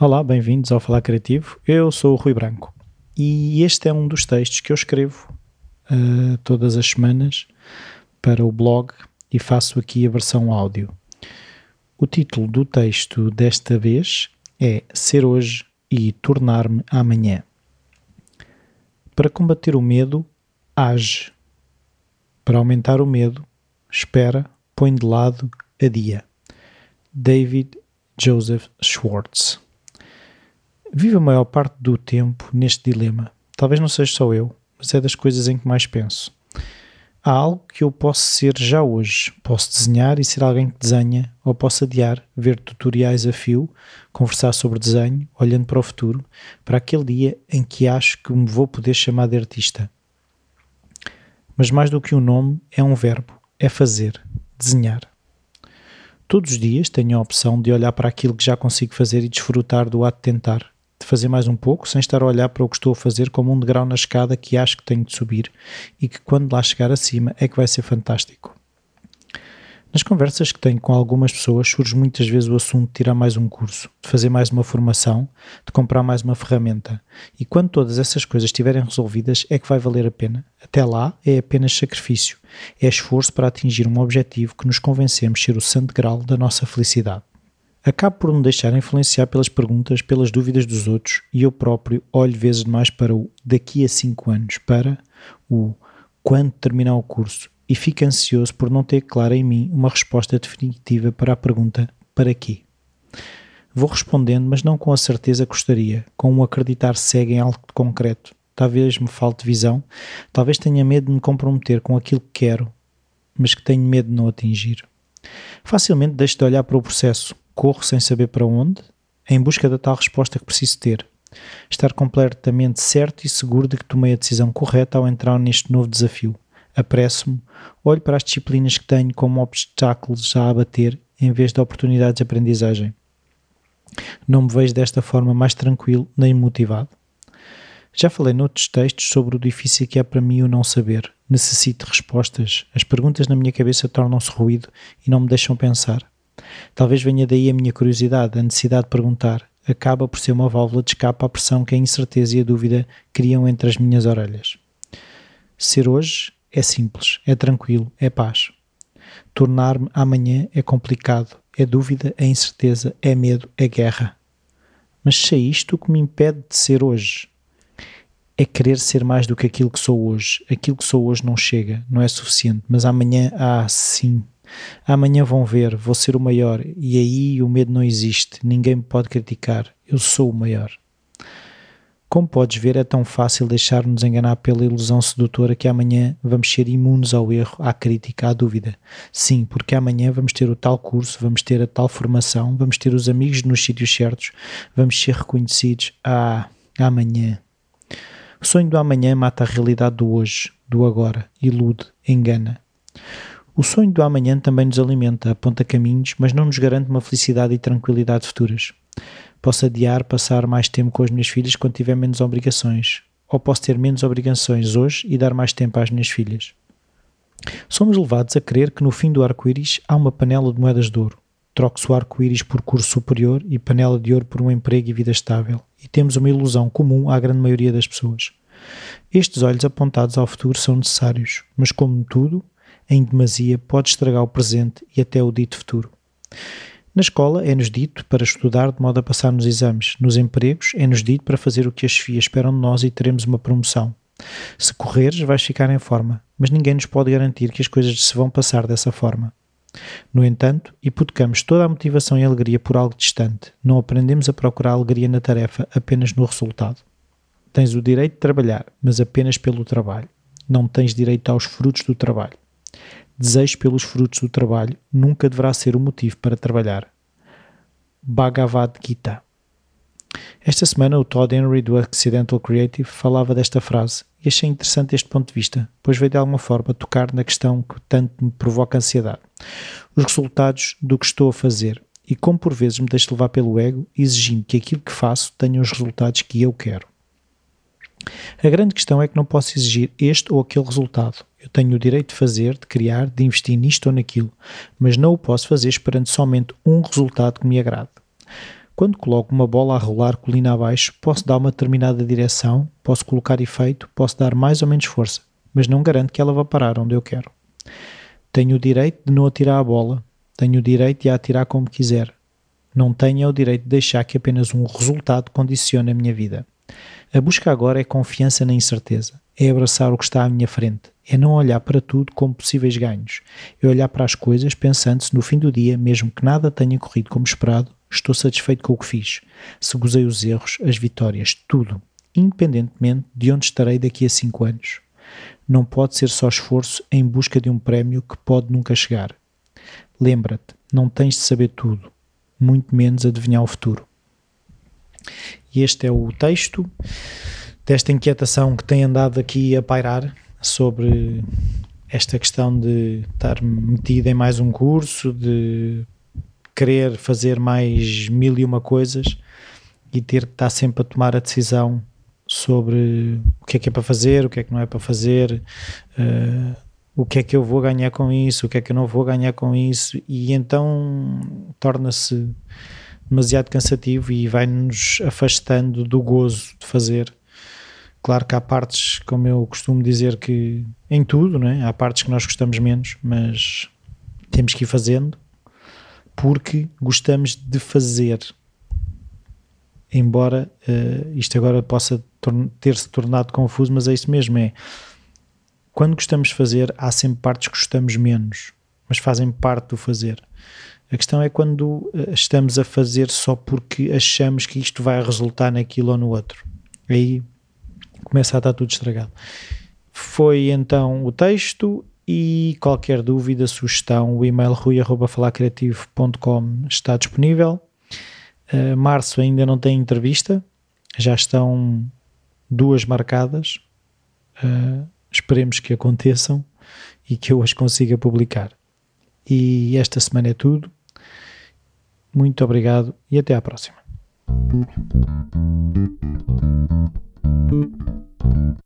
Olá, bem-vindos ao Falar Criativo. Eu sou o Rui Branco e este é um dos textos que eu escrevo uh, todas as semanas para o blog e faço aqui a versão áudio. O título do texto desta vez é Ser hoje e tornar-me amanhã. Para combater o medo, age. Para aumentar o medo, espera, põe de lado, adia. David Joseph Schwartz. Vivo a maior parte do tempo neste dilema. Talvez não seja só eu, mas é das coisas em que mais penso. Há algo que eu posso ser já hoje. Posso desenhar e ser alguém que desenha, ou posso adiar, ver tutoriais a fio, conversar sobre desenho, olhando para o futuro, para aquele dia em que acho que me vou poder chamar de artista. Mas mais do que um nome, é um verbo, é fazer, desenhar. Todos os dias tenho a opção de olhar para aquilo que já consigo fazer e desfrutar do ato de tentar, de fazer mais um pouco, sem estar a olhar para o que estou a fazer como um degrau na escada que acho que tenho de subir e que quando lá chegar acima é que vai ser fantástico. Nas conversas que tenho com algumas pessoas surge muitas vezes o assunto de tirar mais um curso, de fazer mais uma formação, de comprar mais uma ferramenta. E quando todas essas coisas estiverem resolvidas é que vai valer a pena. Até lá é apenas sacrifício, é esforço para atingir um objetivo que nos convencemos ser o santo grau da nossa felicidade. Acabo por me deixar influenciar pelas perguntas, pelas dúvidas dos outros e eu próprio olho vezes demais para o daqui a 5 anos, para o quando terminar o curso e fico ansioso por não ter clara em mim uma resposta definitiva para a pergunta para quê? Vou respondendo, mas não com a certeza que gostaria, com um acreditar cego em algo concreto. Talvez me falte visão, talvez tenha medo de me comprometer com aquilo que quero, mas que tenho medo de não atingir. Facilmente deixo de olhar para o processo, corro sem saber para onde, em busca da tal resposta que preciso ter. Estar completamente certo e seguro de que tomei a decisão correta ao entrar neste novo desafio. Apresso-me, olho para as disciplinas que tenho como obstáculos a abater em vez de oportunidades de aprendizagem. Não me vejo desta forma mais tranquilo nem motivado. Já falei noutros textos sobre o difícil que é para mim o não saber. Necessito respostas. As perguntas na minha cabeça tornam-se ruído e não me deixam pensar. Talvez venha daí a minha curiosidade, a necessidade de perguntar. Acaba por ser uma válvula de escape à pressão que a incerteza e a dúvida criam entre as minhas orelhas. Ser hoje é simples, é tranquilo, é paz. Tornar-me amanhã é complicado, é dúvida, é incerteza, é medo, é guerra. Mas se é isto que me impede de ser hoje, é querer ser mais do que aquilo que sou hoje. Aquilo que sou hoje não chega, não é suficiente, mas amanhã, ah, sim, Amanhã vão ver, vou ser o maior e aí o medo não existe, ninguém me pode criticar, eu sou o maior. Como podes ver, é tão fácil deixar-nos enganar pela ilusão sedutora que amanhã vamos ser imunes ao erro, à crítica, à dúvida. Sim, porque amanhã vamos ter o tal curso, vamos ter a tal formação, vamos ter os amigos nos sítios certos, vamos ser reconhecidos. Ah, amanhã. O sonho do amanhã mata a realidade do hoje, do agora, ilude, engana. O sonho do amanhã também nos alimenta, aponta caminhos, mas não nos garante uma felicidade e tranquilidade futuras. Posso adiar passar mais tempo com as minhas filhas quando tiver menos obrigações, ou posso ter menos obrigações hoje e dar mais tempo às minhas filhas. Somos levados a crer que no fim do arco-íris há uma panela de moedas de ouro. Troque-se o arco-íris por curso superior e panela de ouro por um emprego e vida estável, e temos uma ilusão comum à grande maioria das pessoas. Estes olhos apontados ao futuro são necessários, mas como tudo, em demasia pode estragar o presente e até o dito futuro. Na escola é-nos dito para estudar de modo a passar nos exames. Nos empregos é-nos dito para fazer o que as FIAs esperam de nós e teremos uma promoção. Se correres, vais ficar em forma, mas ninguém nos pode garantir que as coisas se vão passar dessa forma. No entanto, hipotecamos toda a motivação e alegria por algo distante. Não aprendemos a procurar alegria na tarefa, apenas no resultado. Tens o direito de trabalhar, mas apenas pelo trabalho. Não tens direito aos frutos do trabalho. Desejo pelos frutos do trabalho nunca deverá ser o motivo para trabalhar. Bhagavad Gita. Esta semana o Todd Henry do Accidental Creative falava desta frase e achei interessante este ponto de vista, pois veio de alguma forma tocar na questão que tanto me provoca ansiedade. Os resultados do que estou a fazer e como por vezes me deixo levar pelo ego, exigindo que aquilo que faço tenha os resultados que eu quero. A grande questão é que não posso exigir este ou aquele resultado. Eu tenho o direito de fazer, de criar, de investir nisto ou naquilo, mas não o posso fazer esperando somente um resultado que me agrade. Quando coloco uma bola a rolar colina abaixo, posso dar uma determinada direção, posso colocar efeito, posso dar mais ou menos força, mas não garanto que ela vá parar onde eu quero. Tenho o direito de não atirar a bola, tenho o direito de a atirar como quiser. Não tenho o direito de deixar que apenas um resultado condicione a minha vida. A busca agora é confiança na incerteza, é abraçar o que está à minha frente, é não olhar para tudo como possíveis ganhos, é olhar para as coisas pensando se no fim do dia, mesmo que nada tenha corrido como esperado, estou satisfeito com o que fiz, se gozei os erros, as vitórias, tudo, independentemente de onde estarei daqui a cinco anos. Não pode ser só esforço em busca de um prémio que pode nunca chegar. Lembra-te, não tens de saber tudo, muito menos adivinhar o futuro. E este é o texto desta inquietação que tem andado aqui a pairar sobre esta questão de estar metido em mais um curso, de querer fazer mais mil e uma coisas e ter que estar sempre a tomar a decisão sobre o que é que é para fazer, o que é que não é para fazer, uh, o que é que eu vou ganhar com isso, o que é que eu não vou ganhar com isso, e então torna-se demasiado cansativo e vai-nos afastando do gozo de fazer. Claro que há partes, como eu costumo dizer, que em tudo, não é? há partes que nós gostamos menos, mas temos que ir fazendo porque gostamos de fazer. Embora uh, isto agora possa ter-se tornado confuso, mas é isso mesmo: é quando gostamos de fazer, há sempre partes que gostamos menos, mas fazem parte do fazer. A questão é quando eh, estamos a fazer só porque achamos que isto vai resultar naquilo ou no outro. Aí começa a estar tudo estragado. Foi então o texto e qualquer dúvida, sugestão, o e-mail rui.falacreativo.com está disponível. Uh, março ainda não tem entrevista, já estão duas marcadas. Uh, esperemos que aconteçam e que eu as consiga publicar. E esta semana é tudo. Muito obrigado e até à próxima. うん。